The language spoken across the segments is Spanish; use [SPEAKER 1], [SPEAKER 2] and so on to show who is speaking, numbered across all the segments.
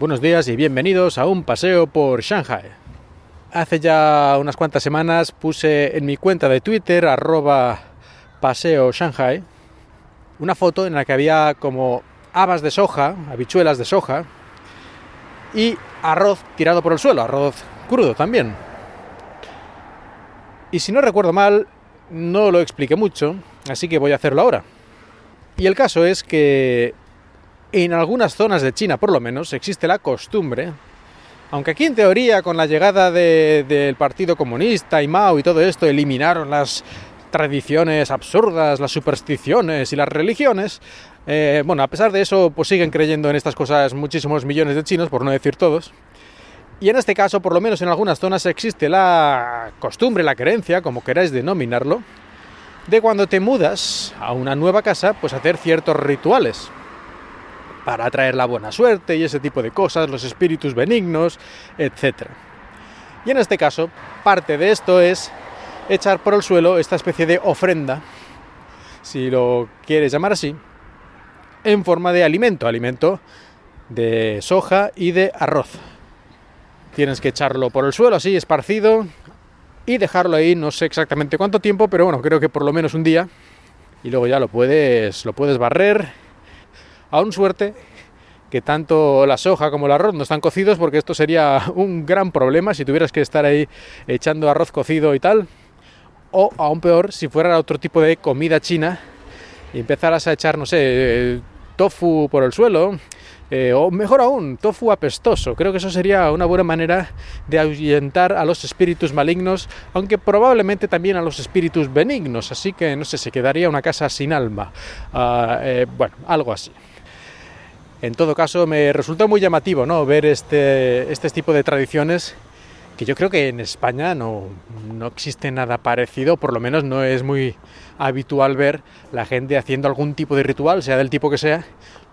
[SPEAKER 1] Buenos días y bienvenidos a un paseo por Shanghai. Hace ya unas cuantas semanas puse en mi cuenta de Twitter, arroba paseo Shanghai, una foto en la que había como habas de soja, habichuelas de soja, y arroz tirado por el suelo, arroz crudo también. Y si no recuerdo mal, no lo expliqué mucho, así que voy a hacerlo ahora. Y el caso es que en algunas zonas de China, por lo menos, existe la costumbre, aunque aquí en teoría con la llegada del Partido Comunista y Mao y todo esto eliminaron las tradiciones absurdas, las supersticiones y las religiones, eh, bueno, a pesar de eso, pues siguen creyendo en estas cosas muchísimos millones de chinos, por no decir todos. Y en este caso, por lo menos en algunas zonas, existe la costumbre, la creencia, como queráis denominarlo, de cuando te mudas a una nueva casa, pues hacer ciertos rituales para atraer la buena suerte y ese tipo de cosas, los espíritus benignos, etc. Y en este caso, parte de esto es echar por el suelo esta especie de ofrenda, si lo quieres llamar así, en forma de alimento, alimento de soja y de arroz. Tienes que echarlo por el suelo así, esparcido, y dejarlo ahí, no sé exactamente cuánto tiempo, pero bueno, creo que por lo menos un día. Y luego ya lo puedes, lo puedes barrer. Aún suerte que tanto la soja como el arroz no están cocidos, porque esto sería un gran problema si tuvieras que estar ahí echando arroz cocido y tal. O aún peor, si fuera otro tipo de comida china y empezaras a echar, no sé, tofu por el suelo, eh, o mejor aún, tofu apestoso. Creo que eso sería una buena manera de ahuyentar a los espíritus malignos, aunque probablemente también a los espíritus benignos. Así que, no sé, se quedaría una casa sin alma. Ah, eh, bueno, algo así. En todo caso, me resulta muy llamativo ¿no? ver este, este tipo de tradiciones que yo creo que en España no, no, existe nada parecido, por lo menos no es muy habitual ver la gente haciendo algún tipo de ritual, sea del tipo que sea,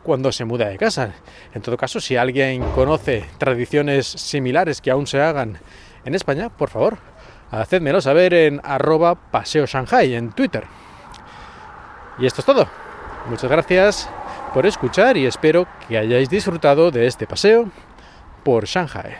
[SPEAKER 1] cuando se muda de casa. En todo caso, si alguien conoce tradiciones similares que aún se hagan en España, por favor, hacedmelo saber en arroba paseo Shanghai en Twitter. Y esto es todo. Muchas gracias por escuchar y espero que hayáis disfrutado de este paseo por Shanghai.